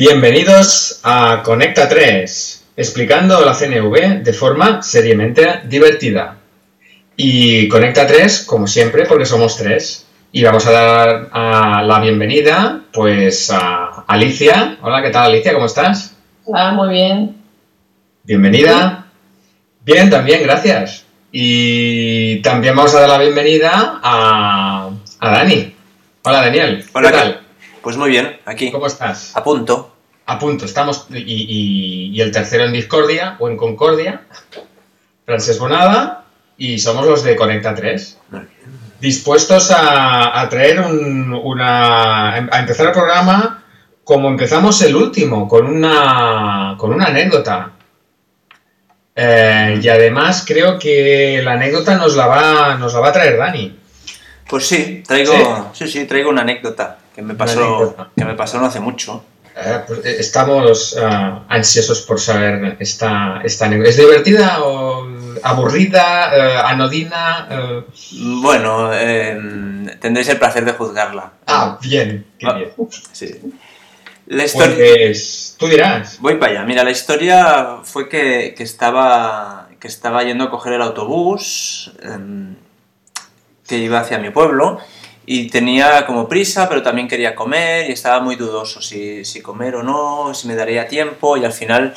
Bienvenidos a Conecta 3, explicando la CNV de forma seriamente divertida. Y Conecta 3, como siempre, porque somos tres. Y vamos a dar a la bienvenida, pues, a Alicia. Hola, ¿qué tal, Alicia? ¿Cómo estás? Hola, muy bien. Bienvenida. Bien, también, gracias. Y también vamos a dar la bienvenida a, a Dani. Hola, Daniel. Hola, ¿qué tal? Pues muy bien, aquí. ¿Cómo estás? A punto. A punto, estamos. Y, y- y el tercero en Discordia o en Concordia, Francés Bonada, y somos los de Conecta 3. Dispuestos a, a traer un- una. a empezar el programa como empezamos el último, con una. con una anécdota. Eh, y además creo que la anécdota nos la va, nos la va a traer Dani. Pues sí, traigo, sí, sí, traigo una anécdota que me pasó, que me pasó no hace mucho. Eh, pues, eh, estamos ah, ansiosos por saber esta, esta. ¿Es divertida o aburrida, eh, anodina? eh? Bueno, eh, tendréis el placer de juzgarla. Ah, bien, qué Ah. bien. Sí. La historia. Pues tú dirás. Voy para allá. Mira, la historia fue que, que estaba, que estaba yendo a coger el autobús em, que iba hacia mi pueblo y tenía como prisa, pero también quería comer y estaba muy dudoso si, si comer o no, si me daría tiempo y al final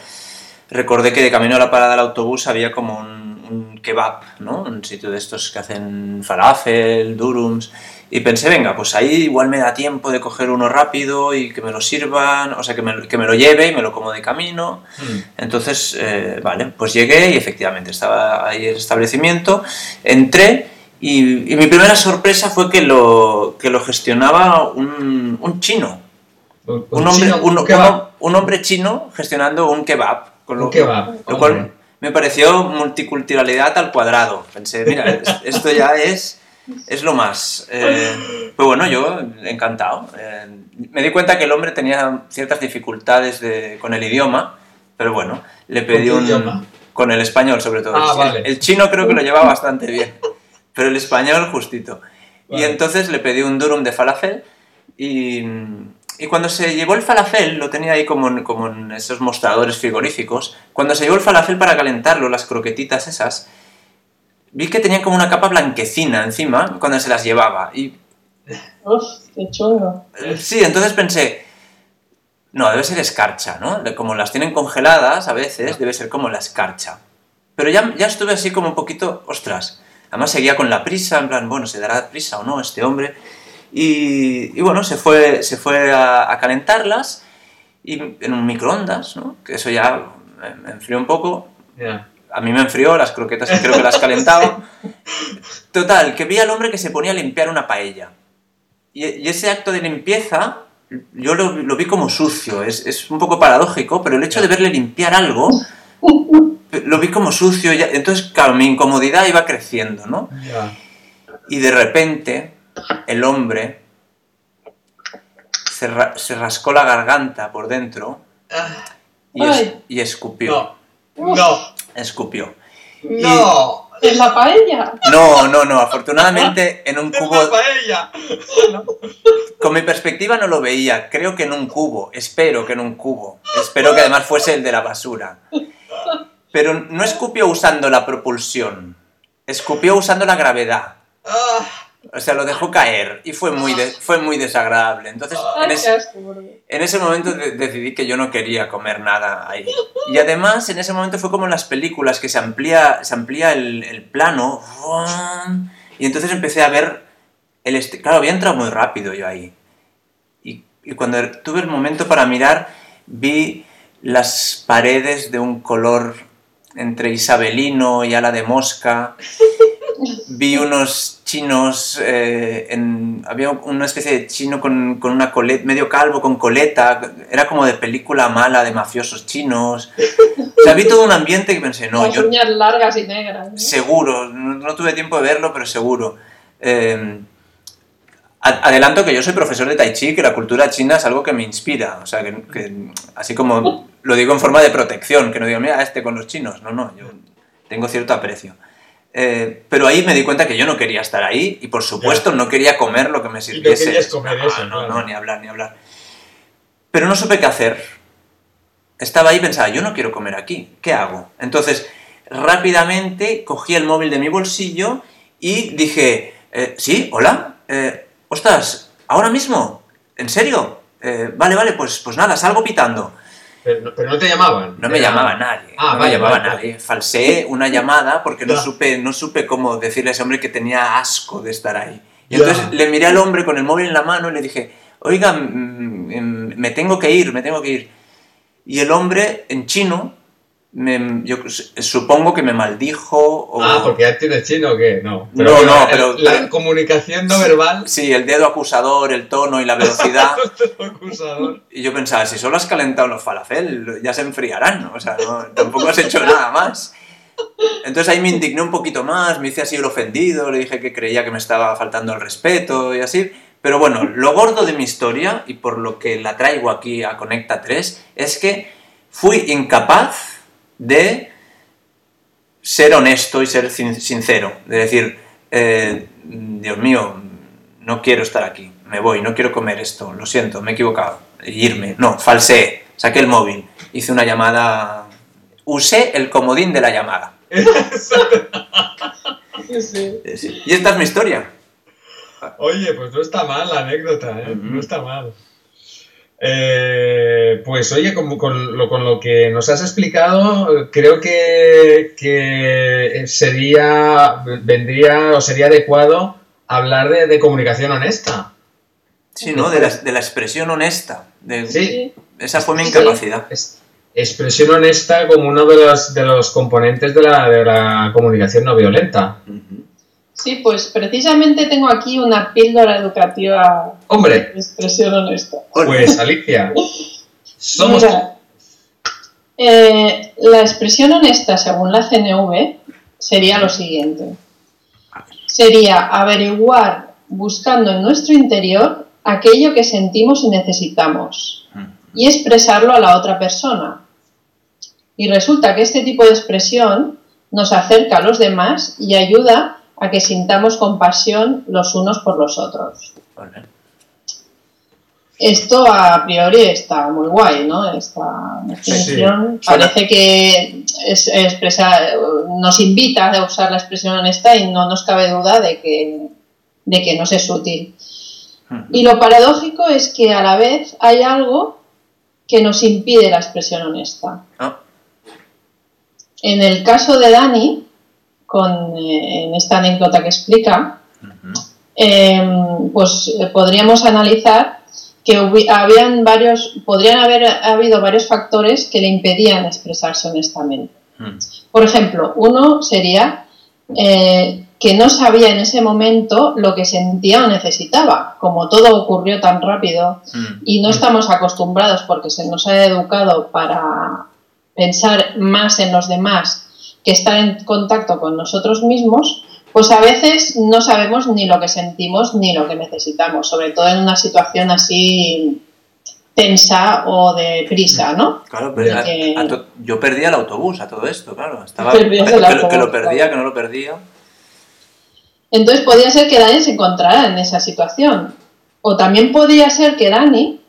recordé que de camino a la parada del autobús había como un, un kebab, ¿no? Un sitio de estos que hacen falafel, durums. Y pensé, venga, pues ahí igual me da tiempo de coger uno rápido y que me lo sirvan, o sea, que me, que me lo lleve y me lo como de camino. Hmm. Entonces, eh, vale, pues llegué y efectivamente estaba ahí el establecimiento. Entré y, y mi primera sorpresa fue que lo, que lo gestionaba un, un chino. Un, Un hombre, chino, un, un kebab. un- un hombre chino gestionando un kebab. Con lo, Un kebab, lo hombre. cual me pareció multiculturalidad al cuadrado. Pensé, mira, es- esto ya es, es lo más. Eh, pues bueno, yo encantado. Eh, me di cuenta que el hombre tenía ciertas dificultades de- con el idioma, pero bueno, le pedí qué un... idioma? Con el español sobre todo. Ah, el, vale. el chino creo que lo lleva bastante bien, pero el español justito. Y entonces le pedí un durum de falafel y, y cuando se llevó el falafel, lo tenía ahí como en, como en esos mostradores frigoríficos, cuando se llevó el falafel para calentarlo, las croquetitas esas, vi que tenían como una capa blanquecina encima cuando se las llevaba. Y Uf, qué chungo. eh, sí, entonces pensé, no, debe ser escarcha, ¿no? Como las tienen congeladas a veces, debe ser como la escarcha. Pero ya, ya estuve así como un poquito, ostras. Además seguía con la prisa, en plan, bueno, ¿se dará prisa o no este hombre? Y, y bueno, se fue, se fue a, a calentarlas y en un microondas, ¿no? Que eso ya me, enfrió un poco. Ya. A mí me enfrió, las croquetas que creo que las calentaba. Total, que vi al hombre que se ponía a limpiar una paella. Y, y ese acto de limpieza, yo lo, lo vi como sucio. Es, es un poco paradójico, pero el hecho de verle limpiar algo, lo vi como sucio. ya- entonces, claro, mi incomodidad iba creciendo, ¿no? Y de repente, el hombre se, ra- se rascó la garganta por dentro y, es- Ay. y escupió. No. No. Escupió. No. ¿En la paella? No, no, no. Afortunadamente en un cubo. paella. Con mi perspectiva no lo veía. Creo que en un cubo. Espero que en un cubo. Espero que además fuese el de la basura. Pero no escupió usando la propulsión. Escupió usando la gravedad. Ah. O sea, lo dejó caer y fue muy, de- fue muy desagradable. Entonces, en, ese- porque- en ese momento de- decidí que yo no quería comer nada ahí. Y además, en ese momento fue como en las películas, que se amplía, se amplía el, el plano. Y entonces empecé a ver el... Claro, había entrado muy rápido yo ahí. Y, y cuando tuve el momento para mirar, vi las paredes de un color entre isabelino y ala de mosca. Vi unos chinos, eh, en, había una especie de chino con, con una coleta, medio calvo, con coleta, era como de película mala de mafiosos chinos. O sea, vi todo un ambiente que pensé, no, Las yo uñas largas y negras. ¿no? seguro, no, no tuve tiempo de verlo, pero seguro. Eh, adelanto que yo soy profesor de Tai Chi, que la cultura china es algo que me inspira, o sea, que, que así como lo digo en forma de protección, que no digo, mira, este con los chinos, no, no, yo tengo cierto aprecio. Eh, pero ahí me di cuenta que yo no quería estar ahí y por supuesto no quería comer lo que me sirviese. querías comer no, eso, no, claro. no, ni hablar, ni hablar. pero no supe qué hacer. Estaba ahí y pensaba, yo no quiero comer aquí, ¿qué hago? Entonces, rápidamente cogí el móvil de mi bolsillo y dije, eh, sí, hola, eh, ostras, ahora mismo, ¿en serio? Eh, vale, vale, pues, pues nada, salgo pitando. Pero, no- pero no te llamaban. No me Era- llamaba nadie. Ah, no me llamaba nadie. Falseé una llamada porque no supe, no supe cómo decirle a ese hombre que tenía asco de estar ahí. Y entonces le miré al hombre con el móvil en la mano y le dije, oiga, mm, mm, me tengo que ir, me tengo que ir. Y el hombre en chino, me- yo supongo que me maldijo o... Ah, porque ya tienes chino o qué? No. No, bueno, no, el- pero- La pero- comunicación no verbal. Sí, el dedo acusador, el tono y la velocidad. acusador. Y yo pensaba, si solo has calentado los falafel, ya se enfriarán, ¿no? O sea, no- tampoco has hecho nada más. Entonces ahí me indigné un poquito más, me hice así el ofendido, le dije que creía que me estaba faltando el respeto y así. Pero bueno, lo gordo de mi historia, y por lo que la traigo aquí a Conecta 3, es que fui incapaz de ser honesto y ser sin- sincero. De decir, eh, Dios mío, no quiero estar aquí, me voy, no quiero comer esto, lo siento, me he equivocado. Irme. No, falseé, saqué el móvil, hice una llamada, usé el comodín de la llamada. Sí. Eh. Y esta es mi historia. Oye, pues no está mal la anécdota, ¿eh? No está mal. Eh, pues oye, con, con lo, con lo que nos has explicado, creo que, que sería, vendría o sería adecuado hablar de, de comunicación honesta. Sí, ¿no? De la, de la expresión honesta. de- Sí, Esa fue mi incapacidad. es- expresión honesta como uno de los, de los componentes de la, de la comunicación no violenta. Sí, pues precisamente tengo aquí una píldora educativa Hombre, de expresión honesta. pues Alicia, somos... Mira, eh, la expresión honesta según la CNV sería lo siguiente. Sería averiguar buscando en nuestro interior aquello que sentimos y necesitamos y expresarlo a la otra persona. Y resulta que este tipo de expresión nos acerca a los demás y ayuda a que sintamos compasión los unos por los otros. Vale. Esto a priori está muy guay, ¿no? Esta definición Sí. Suena- parece que es, expresa, nos invita a usar la expresión honesta y no nos cabe duda de que, de que nos es útil. Y lo paradójico es que a la vez hay algo que nos impide la expresión honesta. Ah. En el caso de Dani, con, eh, en esta anécdota que explica, eh, pues eh, podríamos analizar que habían varios, podrían haber habido varios factores que le impedían expresarse honestamente. Mm. Por ejemplo, uno sería eh, que no sabía en ese momento lo que sentía o necesitaba. Como todo ocurrió tan rápido Mm. y no estamos acostumbrados porque se nos ha educado para pensar más en los demás que estar en contacto con nosotros mismos, pues a veces no sabemos ni lo que sentimos ni lo que necesitamos, sobre todo en una situación así tensa o de prisa, ¿no? Claro, pero a- Que- a to- yo perdía el autobús a todo esto, claro. Estaba, que, que autobús, lo perdía, claro. que no lo perdía. Entonces podía ser que Dani se encontrara en esa situación. O también podía ser que Dani,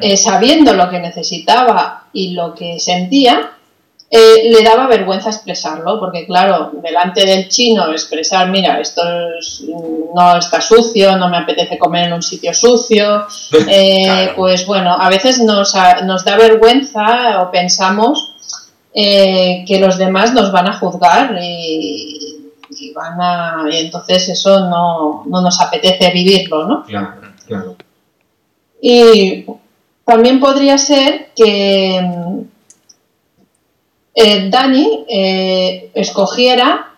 eh, sabiendo lo que necesitaba y lo que sentía, eh, le daba vergüenza expresarlo, porque claro, delante del chino expresar, mira, esto es- no está sucio, no me apetece comer en un sitio sucio, eh, Claro. pues bueno, a veces nos, nos da vergüenza o pensamos eh, que los demás nos van a juzgar y, y van a, y entonces eso no, no nos apetece vivirlo, ¿no? Claro, claro. Y también podría ser que eh, Dani eh, escogiera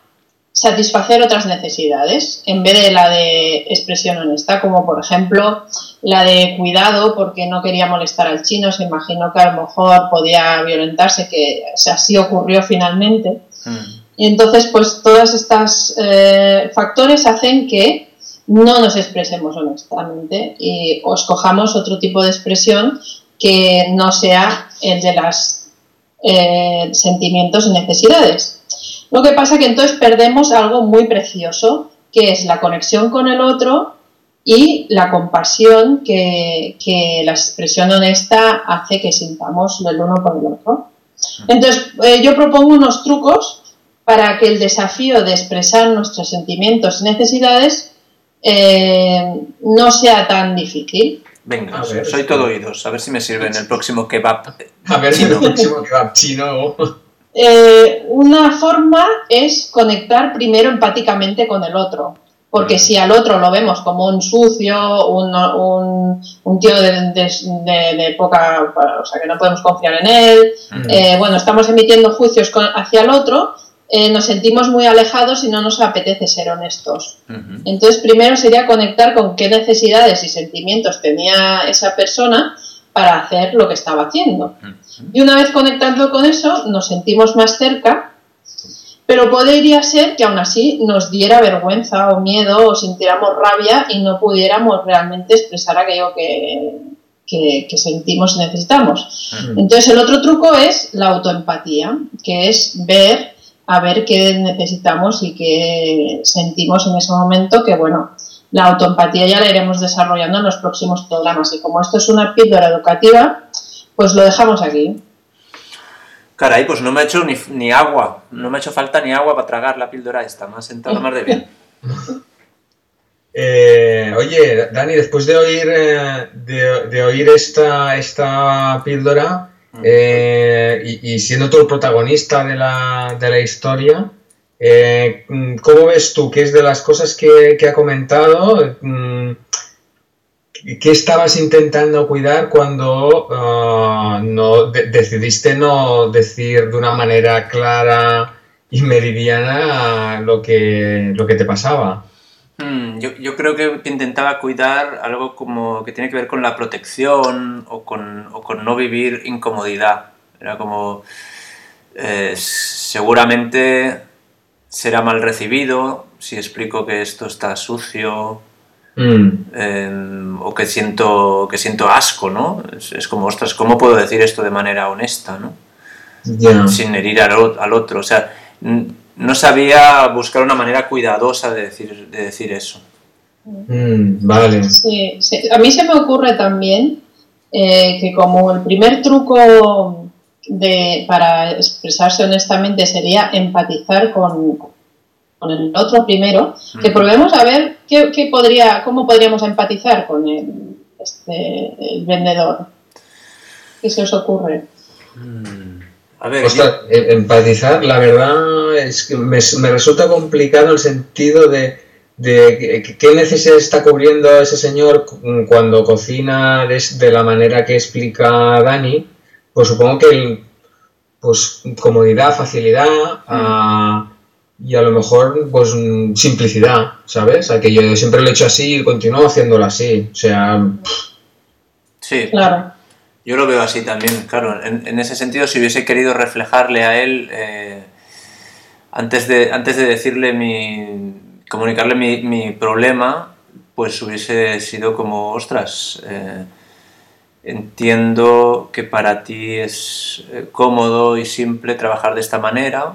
satisfacer otras necesidades en vez de la de expresión honesta, como por ejemplo la de cuidado porque no quería molestar al chino, se imaginó que a lo mejor podía violentarse, que o sea, así ocurrió finalmente. Mm. Y entonces, pues todos estos eh, factores hacen que no nos expresemos honestamente y o escojamos otro tipo de expresión que no sea el de los sentimientos y necesidades. Lo que pasa que entonces perdemos algo muy precioso, que es la conexión con el otro y la compasión que, que la expresión honesta hace que sintamos el uno por el otro. Entonces, eh, yo propongo unos trucos para que el desafío de expresar nuestros sentimientos y necesidades eh, no sea tan difícil. Venga, ver, soy todo oídos. A ver si me sirve en el próximo kebab. A ver si el próximo kebab chino. Eh, una forma es conectar primero empáticamente con el otro. Porque si al otro lo vemos como un sucio, un, un- un tío de, de- de- de poca. o sea, que no podemos confiar en él, Mm. eh, bueno, estamos emitiendo juicios con- hacia el otro, eh, nos sentimos muy alejados y no nos apetece ser honestos. Entonces, primero sería conectar con qué necesidades y sentimientos tenía esa persona para hacer lo que estaba haciendo. Ujú. Y una vez conectando con eso, nos sentimos más cerca, pero podría ser que aún así nos diera vergüenza o miedo o sintiéramos rabia y no pudiéramos realmente expresar aquello que, que- que sentimos y necesitamos. Entonces, el otro truco es la autoempatía, que es ver, a ver qué necesitamos y qué sentimos en ese momento, que bueno, la autoempatía ya la iremos desarrollando en los próximos programas. Y como esto es una píldora educativa, pues lo dejamos aquí. Caray, pues no me ha hecho ni, ni agua. No me ha hecho falta ni agua para tragar la píldora esta. Me ha sentado más de bien. Eh, oye, Dani, después de oír, eh, de, de oír esta, esta píldora eh, y, siendo tú el protagonista de la, de la historia, eh, mm, ¿cómo ves tú? ¿Qué es de las cosas que, que ha comentado? Mm, ¿Qué estabas intentando cuidar cuando ah, no de- decidiste no decir de una manera clara y meridiana lo que, lo que te pasaba? Mm, yo, yo creo que intentaba cuidar algo como que tiene que ver con la protección o con, o con no vivir incomodidad. Era como, eh, seguramente será mal recibido si explico que esto está sucio Mm. eh, o que siento, que siento asco, ¿no? Es, es como, ostras, ¿cómo puedo decir esto de manera honesta, ¿no? Sin herir al, otro. O sea, n- no sabía buscar una manera cuidadosa de decir, de decir eso. Mm, vale. Sí, sí. A mí se me ocurre también eh, que como el primer truco de, para expresarse honestamente sería empatizar con, con el otro primero, que Mm. probemos a ver qué, qué podría, cómo podríamos empatizar con el, este, el vendedor. ¿Qué se os ocurre? A ver, Ostras, eh, empatizar, la verdad es que me, me resulta complicado el sentido de, qué necesidad está cubriendo ese señor cu- cuando cocina de, de la manera que explica Dani. Pues supongo que el- pues comodidad, facilidad y a lo mejor pues simplicidad, ¿sabes? A que yo siempre lo he hecho así y continúo haciéndolo así. O sea, sí, Claro. Yo lo veo así también. Claro, en, en ese sentido, si hubiese querido reflejarle a él, eh, antes, de, antes de decirle mi. comunicarle mi, mi problema, pues hubiese sido como, ostras, eh, entiendo que para ti es eh, cómodo y simple trabajar de esta manera.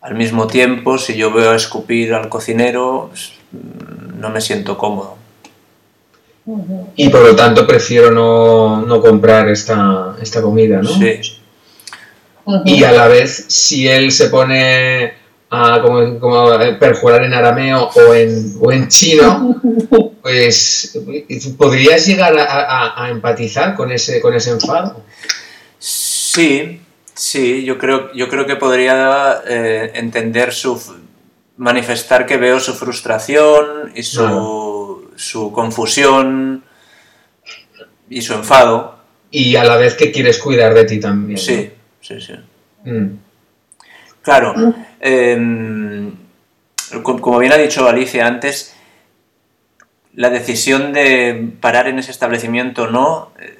Al mismo tiempo, si yo veo escupir al cocinero, pues, mm, no me siento cómodo. Y por lo tanto prefiero no, no comprar esta, esta comida, ¿no? Sí. Y a la vez, si él se pone a como, como a perjurar en arameo o en, o en chino, pues podrías llegar a, a- a empatizar con ese, con ese enfado. Sí, sí, yo creo, yo creo que podría eh, entender su. manifestar que veo su frustración y su. Su confusión y su enfado. Y a la vez que quieres cuidar de ti también. ¿no? Sí, sí, sí. Mm. Claro, em, co- como bien ha dicho Alicia antes, la decisión de parar en ese establecimiento no eh,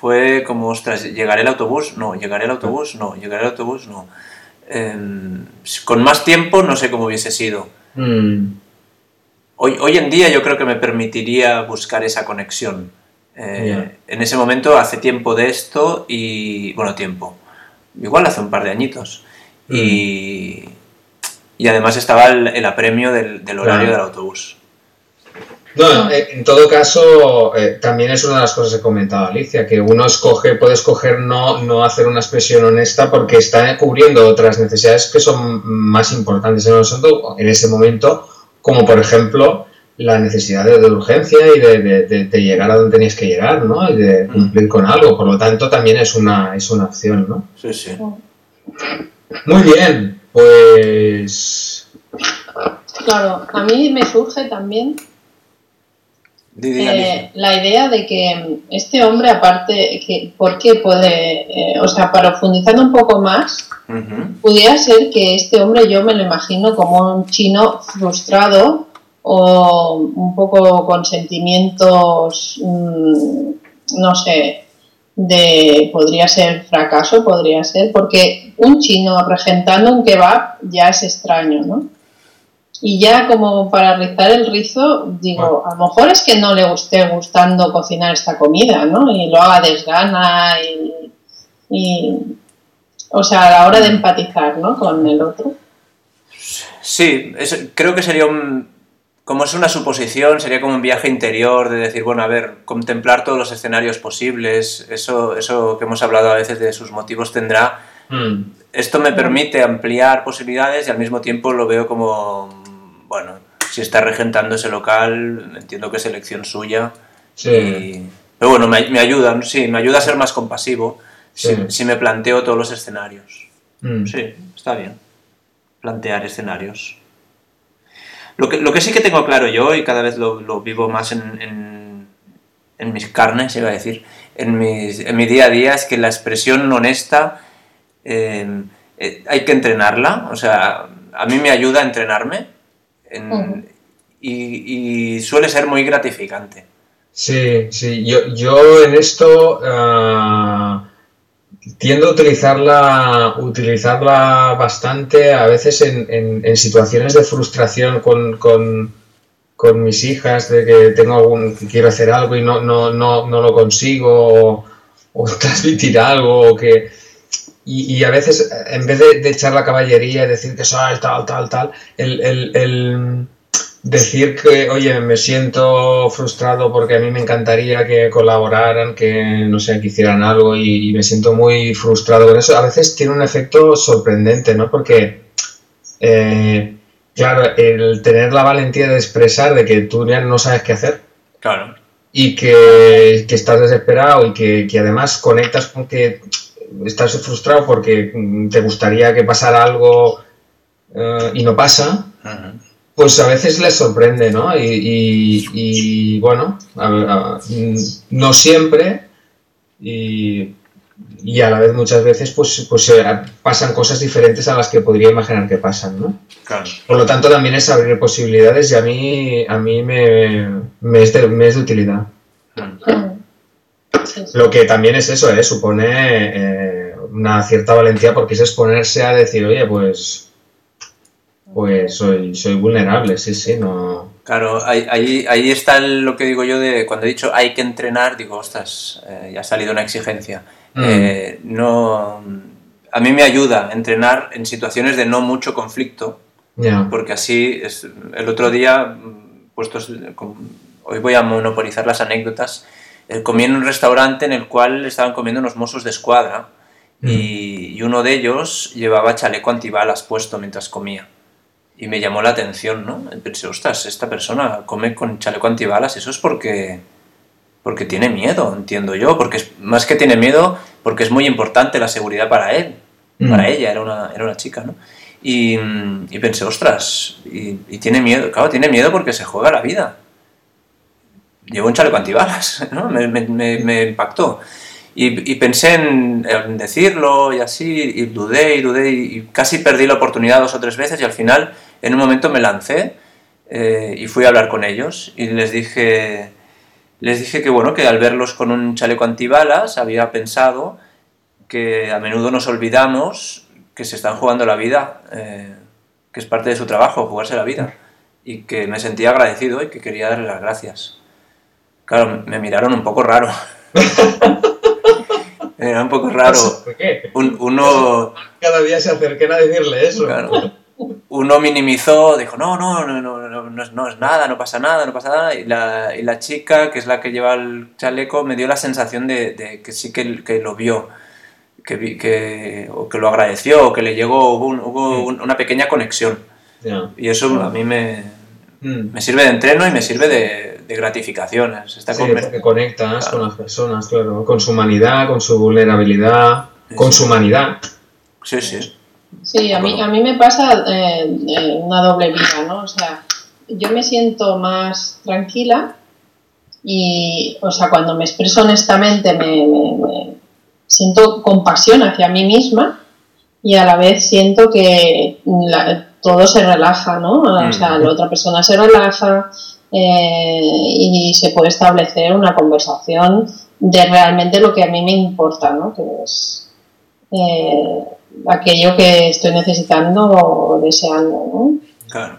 fue como, ostras, ¿llegaré el autobús? No, ¿llegaré el autobús? No, ¿llegaré el autobús? No. Em, con más tiempo no sé cómo hubiese sido. Mm. Hoy, hoy en día yo creo que me permitiría buscar esa conexión. Eh, En ese momento hace tiempo de esto y, bueno, tiempo, igual hace un par de añitos. Y, y además estaba el, el apremio del, del horario Claro. del autobús. No, en todo caso, eh, también es una de las cosas que comentaba Alicia, que uno escoge, puede escoger no, no hacer una expresión honesta porque está cubriendo otras necesidades que son más importantes en, el asunto en ese momento, como por ejemplo la necesidad de, urgencia y de, de, llegar a donde tenías que llegar, ¿no? Y de cumplir con algo. Por lo tanto, también es una, es una opción, ¿no? Sí, sí. Muy bien, pues... Claro, a mí me surge también eh, la idea de que este hombre, aparte, que, ¿por qué puede, eh, o sea, para profundizar un poco más, pudiera ser que este hombre yo me lo imagino como un chino frustrado o un poco con sentimientos, mm, no sé, de podría ser fracaso, podría ser, porque un chino regentando un kebab ya es extraño, ¿no? Y ya como para rizar el rizo, digo, a lo mejor es que no le esté gustando cocinar esta comida, ¿no? Y lo haga desgana y, o sea, a la hora de empatizar, ¿no? Con el otro. Sí, creo que sería un, como es una suposición, sería como un viaje interior de decir, bueno, a ver, contemplar todos los escenarios posibles, eso, eso que hemos hablado a veces de sus motivos tendrá. Hmm. Esto me permite ampliar posibilidades y al mismo tiempo lo veo como bueno, si está regentando ese local, entiendo que es elección suya. Sí. pero bueno, me, me, ayuda, sí, me ayuda a ser más compasivo si, me planteo todos los escenarios. Mm. Sí, está bien. Plantear escenarios. Lo que, lo que, sí que tengo claro yo, y cada vez lo, lo vivo más en, en, en, mis carnes, iba a decir, en, mis, en mi día a día, es que la expresión honesta eh, eh, hay que entrenarla. O sea, a mí me ayuda a entrenarme y, suele ser muy gratificante. Sí, sí, yo, yo en esto ah, tiendo a utilizarla, utilizarla bastante a veces en, en, situaciones de frustración con, con, con, mis hijas, de que tengo algún, que quiero hacer algo y no, no, no, no lo consigo, o, transmitir algo, o que y, a veces, en vez de, echar la caballería y decir que soy tal, tal, tal, el, decir que, oye, me siento frustrado porque a mí me encantaría que colaboraran, que, no sé, que hicieran algo y, me siento muy frustrado con eso, a veces tiene un efecto sorprendente, ¿no? Porque, eh, claro, el tener la valentía de expresar de que tú ya no sabes qué hacer. Claro. Y que, estás desesperado y que, que además conectas con que estás frustrado porque mm, te gustaría que pasara algo eh, y no pasa, pues a veces les sorprende, ¿no? Y, bueno, mm, no siempre y, a la vez muchas veces pues, pues eh, pasan cosas diferentes a las que podría imaginar que pasan, ¿no? Por lo tanto también es abrir posibilidades y a mí, a mí me, me, es, de, utilidad. Lo que también es eso, ¿eh? supone eh, una cierta valentía porque es exponerse a decir, oye, pues, pues soy, soy vulnerable, sí, sí, no... Claro, ahí, ahí, está lo que digo yo de cuando he dicho hay que entrenar, digo, ostras, eh, ya ha salido una exigencia. Mm. Eh, no, a mí me ayuda entrenar en situaciones de no mucho conflicto, porque así, es, el otro día, puestos, hoy voy a monopolizar las anécdotas, eh, comí en un restaurante en el cual estaban comiendo unos mozos de escuadra mm. y, uno de ellos llevaba chaleco antibalas puesto mientras comía. Y me llamó la atención, ¿no? Pensé, ostras, esta persona come con chaleco antibalas, eso es porque, porque tiene miedo, entiendo yo, porque es, más que tiene miedo, porque es muy importante la seguridad para él, mm. para ella, era una, era una chica, ¿no? Y, y pensé, ostras, y, y, tiene miedo, claro, tiene miedo porque se juega la vida llevo un chaleco antibalas, ¿no? me, me, me impactó. Y, y pensé en, decirlo y así, y dudé y dudé y, casi perdí la oportunidad dos o tres veces y al final en un momento me lancé eh, y fui a hablar con ellos y les dije, les dije que bueno, que al verlos con un chaleco antibalas había pensado que a menudo nos olvidamos que se están jugando la vida, eh, que es parte de su trabajo, jugarse la vida, y que me sentía agradecido y que quería darle las gracias. Claro, me miraron un poco raro. Era un poco raro. ¿Por qué? uno... Cada día se acerquen a decirle eso. Claro. uno minimizó, dijo, no, no, no, no, no, no, es- no es nada, no pasa nada, no pasa nada. Y la, y la chica, que es la que lleva el chaleco, me dio la sensación de, de que sí que, que lo vio, que, que, o que lo agradeció, o que le llegó, hubo, un- hubo un- una pequeña conexión. Ya. Y eso a mí me, Mm. me sirve de entreno y me sirve de, de gratificaciones. Está Sí, conver- porque conectas Claro. con las personas, claro, con su humanidad, con su vulnerabilidad, Sí, con sí. su humanidad. Sí, sí. Sí, a mí, a mí me pasa eh, eh, una doble vida, ¿no? O sea, yo me siento más tranquila y, o sea, cuando me expreso honestamente me, me- me siento compasión hacia mí misma y a la vez siento que la- todo se relaja, ¿no? O sea, Mm. la otra persona se relaja eh, y se puede establecer una conversación de realmente lo que a mí me importa, ¿no? Que es eh, aquello que estoy necesitando o deseando, ¿no? Claro,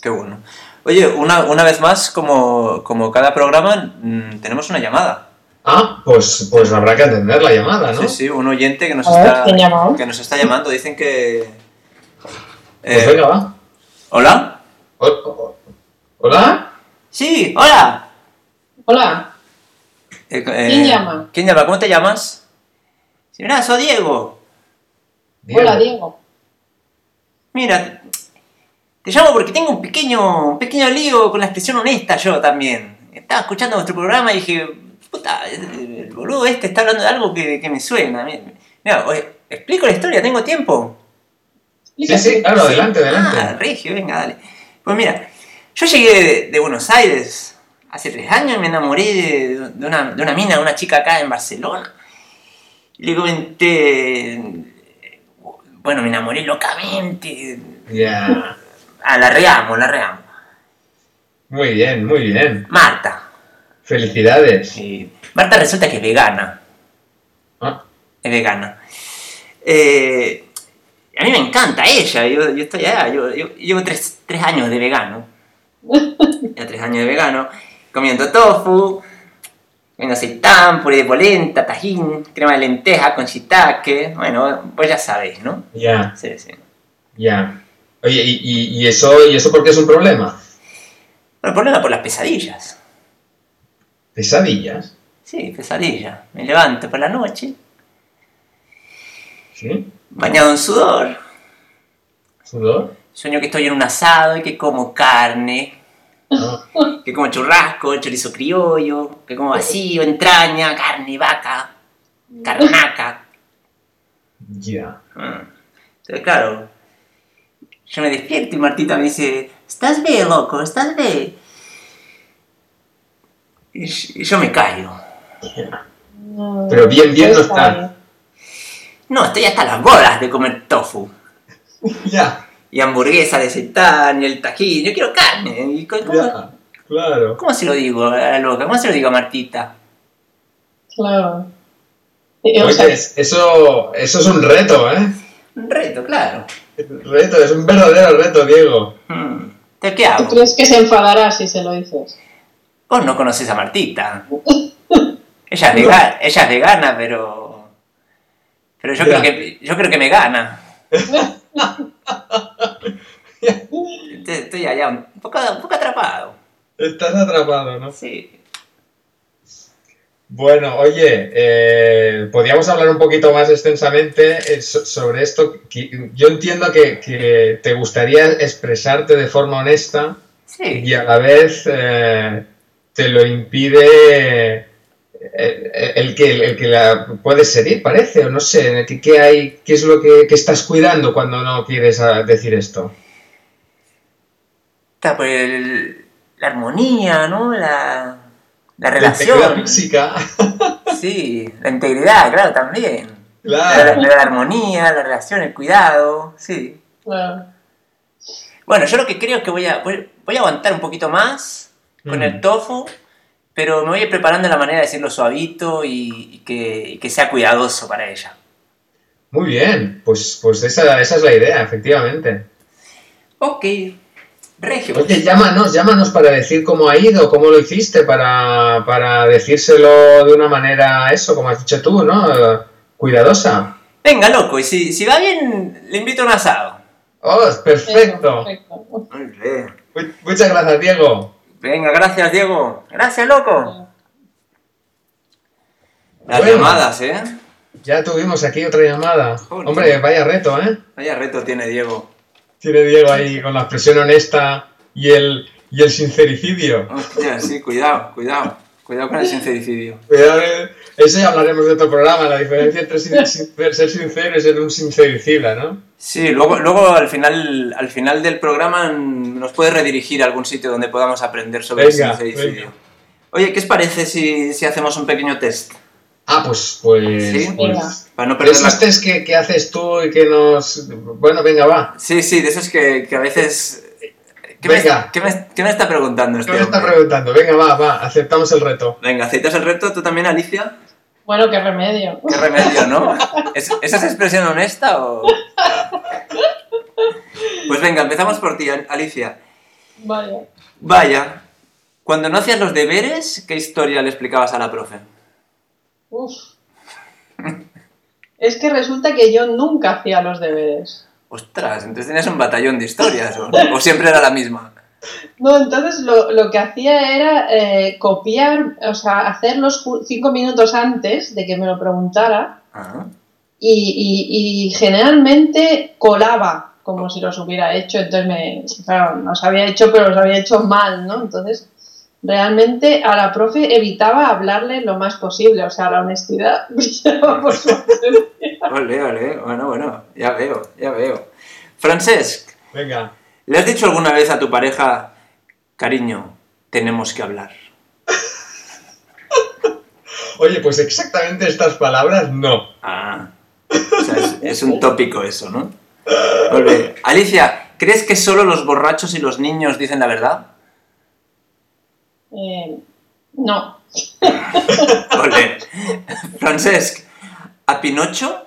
qué bueno. Oye, una, una vez más, como, como cada programa, mm, tenemos una llamada. Ah, pues, pues habrá que atender la llamada, ¿no? Sí, sí, un oyente que nos, ver, está, que nos está llamando. Dicen que... Pues eh, venga, va. ¿Hola? ¿Hola? Sí, hola. Hola, Eh, ¿Quién llama? ¿Quién llama? ¿Cómo te llamas? Sí, mira, soy Diego. hola Diego. Mira, te llamo porque tengo un pequeño, un pequeño lío con la expresión honesta yo también. Estaba escuchando nuestro programa y dije, puta, el boludo este está hablando de algo que, que me suena. Mira, oye, explico la historia, tengo tiempo. Sí, sí, claro, adelante, adelante. Ah, Regio, venga, dale. Pues mira, yo llegué de, de Buenos Aires hace tres años y me enamoré de, de una, de una mina, de una chica acá en Barcelona. Le comenté. Bueno, me enamoré locamente. Ya. Ah, la reamo, la reamo. Muy bien, muy bien. Marta. Felicidades. Marta resulta que es vegana. Ah, Es vegana. Eh, a mí me encanta ella. Yo, yo estoy allá. Yo, yo- llevo tres, tres años de vegano. Ya tres años de vegano. Comiendo tofu. Comiendo aceitán, puré de polenta, tajín, crema de lenteja con shiitake. Bueno, pues ya sabéis, ¿no? ya, Sí, sí. ya. Oye, ¿y, y, y eso, ¿y eso por qué es un problema? Bueno, el problema por las pesadillas. ¿Pesadillas? Sí, pesadillas. Me levanto por la noche, ¿Sí? Bañado en sudor. ¿Sudor? Sueño que estoy en un asado y que como carne, Ah, que como churrasco, chorizo criollo, que como vacío, entraña, carne, vaca, carnaca. ya. Mm. Entonces, claro, yo me despierto y Martita me dice, ¿estás bien, loco? ¿Estás bien? Y yo- me callo. No, Pero bien, bien no está está. No, estoy hasta las bolas de comer tofu. Ya, Y hamburguesa de seitán y el tajín. Yo quiero carne. ¿Y ¿Cómo, ya. Claro. cómo se lo digo a la loca? ¿Cómo se lo digo a Martita? Claro. Eh, o sea, Oye, es- eso, eso es un reto, ¿eh? Un reto, claro. Reto, es un verdadero reto, Diego. Hmm. ¿Entonces qué ¿Tú hago? crees que se enfadará si se lo dices? Vos no conoces a Martita. Ella es, vega- ella es vegana, pero. Pero yo creo que yo creo que me gana. Estoy, estoy allá un poco, un poco atrapado. Estás atrapado, ¿no? Sí. Bueno, oye, eh, podríamos hablar un poquito más extensamente eh, so- sobre esto. Yo entiendo que, que te gustaría expresarte de forma honesta Sí. y a la vez eh, te lo impide eh, el, que, el que la puedes seguir, parece, o no sé, ¿qué, qué hay, qué es lo que, que estás cuidando cuando no quieres ah, decir esto? Está por el- la armonía, ¿no? La, la La integridad relación. física, Sí, la integridad, claro, también. La, claro. la- la armonía, la relación, el cuidado, sí. Claro. Bueno, yo lo que creo es que voy a, voy, voy a aguantar un poquito más con Mm. el tofu, pero me voy a ir preparando la manera de decirlo suavito y, y que, y que sea cuidadoso para ella. Muy bien, pues, pues esa, esa es la idea, efectivamente. Ok, Regio. Oye, llámanos, llámanos para decir cómo ha ido, cómo lo hiciste, para, para decírselo de una manera, eso, como has dicho tú, ¿no? Cuidadosa. Venga, loco, y si, si va bien, le invito a un asado. ¡Oh, es perfecto! Perfecto. Muy bien. Mu- Muchas gracias, Diego. Venga, gracias, Diego. Gracias, loco. Las Bueno. llamadas, ¿eh? Ya tuvimos aquí otra llamada. Joder. Hombre, vaya reto, ¿eh? Vaya reto tiene Diego. Tiene Diego ahí con la expresión honesta y el, y el sincericidio. Hostia, sí, cuidado, cuidado. Cuidado con el sincericidio. Cuidado, eso ya hablaremos de otro programa, la diferencia entre sin- ser sincero y ser un sincericida, ¿no? Sí, luego, luego al, final, al final del programa nos puede redirigir a algún sitio donde podamos aprender sobre Venga, el sincericidio. venga. Oye, ¿qué os parece si, si hacemos un pequeño test? Ah, pues, pues, Sí. pues. Para no de perder la... esos test que, que haces tú y que nos... Bueno, venga, va. Sí, sí, de esos que, que a veces... ¿Qué me, Venga. qué me- qué me está preguntando este ¿Qué me está hombre? preguntando? Venga, va, va, aceptamos el reto. Venga, ¿aceitas el reto tú también, Alicia? Bueno, qué remedio. ¿Qué remedio, no? ¿Es, ¿Esa es expresión honesta o...? Pues venga, empezamos por ti, Alicia. Vaya. Vaya, cuando no hacías los deberes, ¿qué historia le explicabas a la profe? Uf. Es que resulta que yo nunca hacía los deberes. Ostras, entonces tenías un batallón de historias, ¿o, o siempre era la misma? No, entonces lo, lo que hacía era eh, copiar, o sea, hacerlos cinco minutos antes de que me lo preguntara Ah, y, y- y generalmente colaba como si los hubiera hecho, entonces me, claro, los había hecho pero los había hecho mal, ¿no? Entonces realmente a la profe evitaba hablarle lo más posible, o sea, la honestidad brillaba por su ausencia. ole, ole, bueno, bueno, ya veo, ya veo. Francesc, Venga. ¿le has dicho alguna vez a tu pareja, cariño, tenemos que hablar? Oye, pues exactamente estas palabras no. Ah, o sea, es, es un tópico eso, ¿no? Alicia, ¿crees que solo los borrachos y los niños dicen la verdad? Eh, no, Ole. Francesc, ¿a Pinocho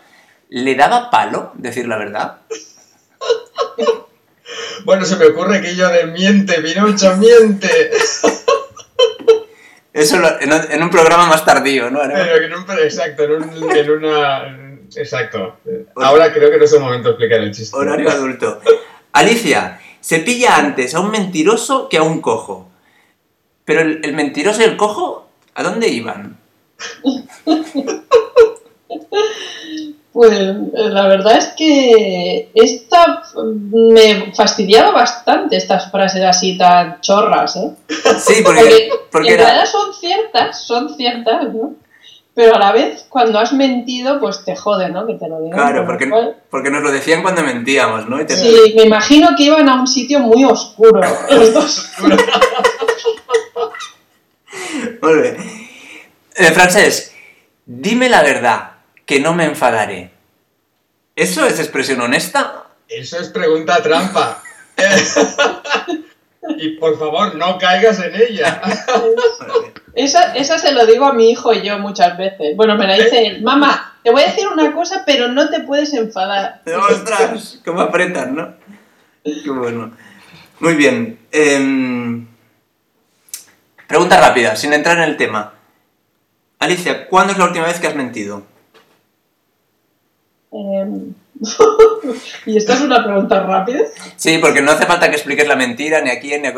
le daba palo decir la verdad? Bueno, se me ocurre que yo de miente, Pinocho, miente. Eso lo- en, un- en un programa más tardío, ¿no? Era- Pero en un- exacto, en, un- en una... Exacto. Ahora creo que no es el momento de explicar el chiste. Horario adulto. Alicia, se pilla antes a un mentiroso que a un cojo. Pero el, el mentiroso y el cojo, ¿a dónde iban? Pues eh, la verdad es que esta mm, me fastidiaba bastante estas frases así tan chorras, ¿eh? Sí, porque, Porque, porque en era... realidad son ciertas, son ciertas, ¿no? Pero a la vez, cuando has mentido, pues te jode, ¿no? Que te lo digan. Claro, porque, cual- porque nos lo decían cuando mentíamos, ¿no? Y te- Sí, me imagino que iban a un sitio muy oscuro. Muy bien. Eh, Francesc, dime la verdad, que no me enfadaré. ¿Eso es expresión honesta? Eso es pregunta trampa. y por favor, no caigas en ella. Esa, esa se lo digo a mi hijo y yo muchas veces. Bueno, me la dice él. Mamá, te voy a decir una cosa, pero no te puedes enfadar. ¡Ostras! ¿Cómo apretan, no? Qué bueno. Muy bien. em, pregunta rápida, sin entrar en el tema. Alicia, ¿cuándo es la última vez que has mentido? Em, ¿Y esta es una pregunta rápida? Sí, porque no hace falta que expliques la mentira, ni a quién, ni a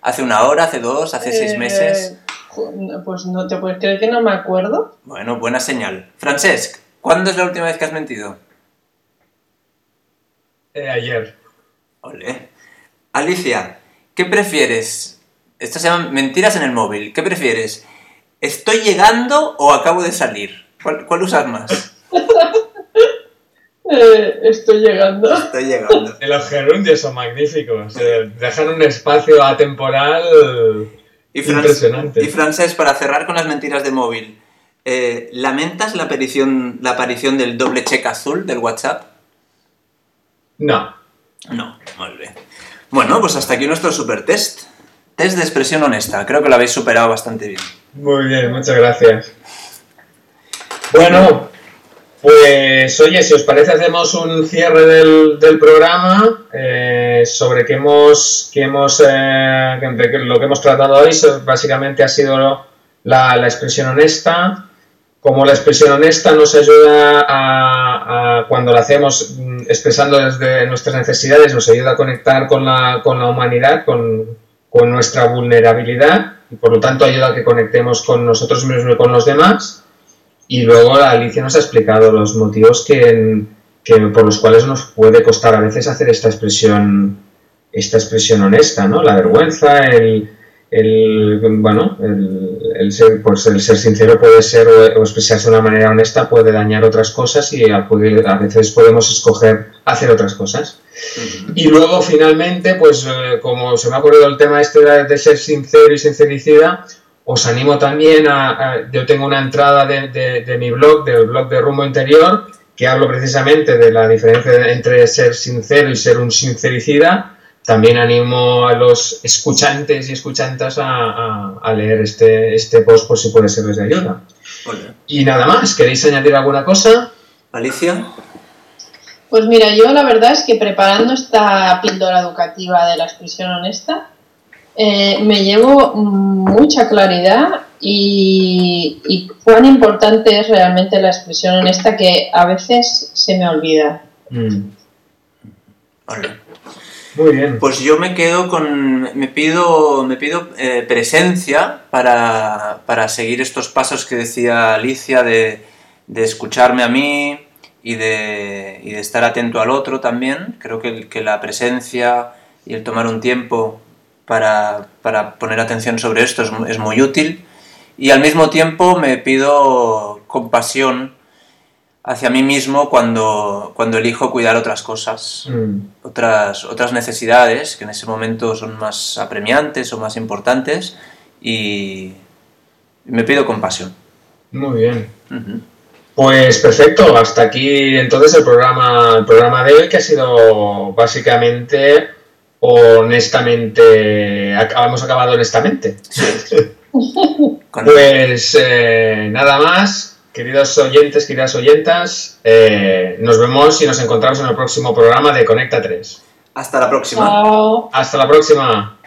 ¿Hace una hora, hace dos, hace seis Eh, meses? Pues no te puedes creer que no me acuerdo. Bueno, buena señal. Francesc, ¿cuándo es la última vez que has mentido? Eh, ayer. Ole. Alicia, ¿qué prefieres? Esto se llama mentiras en el móvil. ¿Qué prefieres? ¿Estoy llegando o acabo de salir? ¿Cuál, cuál usas más? Eh, estoy llegando. Estoy llegando. Los gerundios son magníficos. eh, dejan un espacio atemporal Y, Fran- impresionante. y Francesc, para cerrar con las mentiras de móvil, eh, ¿lamentas la aparición, la aparición del doble check azul del WhatsApp? No. No, muy bien. Bueno, pues hasta aquí nuestro super test. Test de expresión honesta. Creo que lo habéis superado bastante bien. Muy bien, muchas gracias. Bueno, pues oye, si os parece hacemos un cierre del, del programa eh, sobre qué hemos, qué hemos eh, lo que hemos tratado hoy. Básicamente ha sido la, expresión honesta como la expresión honesta nos ayuda a, cuando la hacemos mm, expresando desde nuestras necesidades, nos ayuda a conectar con la, con la humanidad, con, con, nuestra vulnerabilidad y por lo tanto ayuda a que conectemos con nosotros mismos y con los demás. Y luego Alicia nos ha explicado los motivos que, que por los cuales nos puede costar a veces hacer esta expresión, esta expresión honesta, ¿no? La vergüenza, el, el, bueno, el, ser, pues el ser sincero puede ser o, expresarse de una manera honesta puede dañar otras cosas y a, a veces podemos escoger hacer otras cosas. Y luego finalmente, pues eh, como se me ha ocurrido el tema este de, ser sincero y sincericida, os animo también a, yo tengo una entrada de, de, mi blog, del blog de Rumbo Interior, que hablo precisamente de la diferencia entre ser sincero y ser un sincericida también animo a los escuchantes y escuchantas a, leer este, este post por si puede serles de ayuda. Y nada más, ¿queréis añadir alguna cosa? Alicia. Pues mira, yo la verdad es que preparando esta píldora educativa de la expresión honesta, eh, me llevo mucha claridad y, cuán importante es realmente la expresión honesta que a veces se me olvida. Mm. Pues yo me quedo con. Me pido, me pido eh, presencia para, seguir estos pasos que decía Alicia de, escucharme a mí y de, y de, estar atento al otro también. Creo que, que la presencia y el tomar un tiempo para, poner atención sobre esto es, es muy útil. Y al mismo tiempo me pido compasión hacia mí mismo cuando, cuando elijo cuidar otras cosas, mm. otras, otras necesidades que en ese momento son más apremiantes o más importantes y me pido compasión. Muy bien. Pues perfecto, hasta aquí entonces el programa, el programa de hoy que ha sido básicamente honestamente, hemos acabado honestamente. pues eh, nada más, Queridos oyentes, queridas oyentas, eh, nos vemos y nos encontramos en el próximo programa de Conecta 3. Hasta la próxima. Hasta la próxima.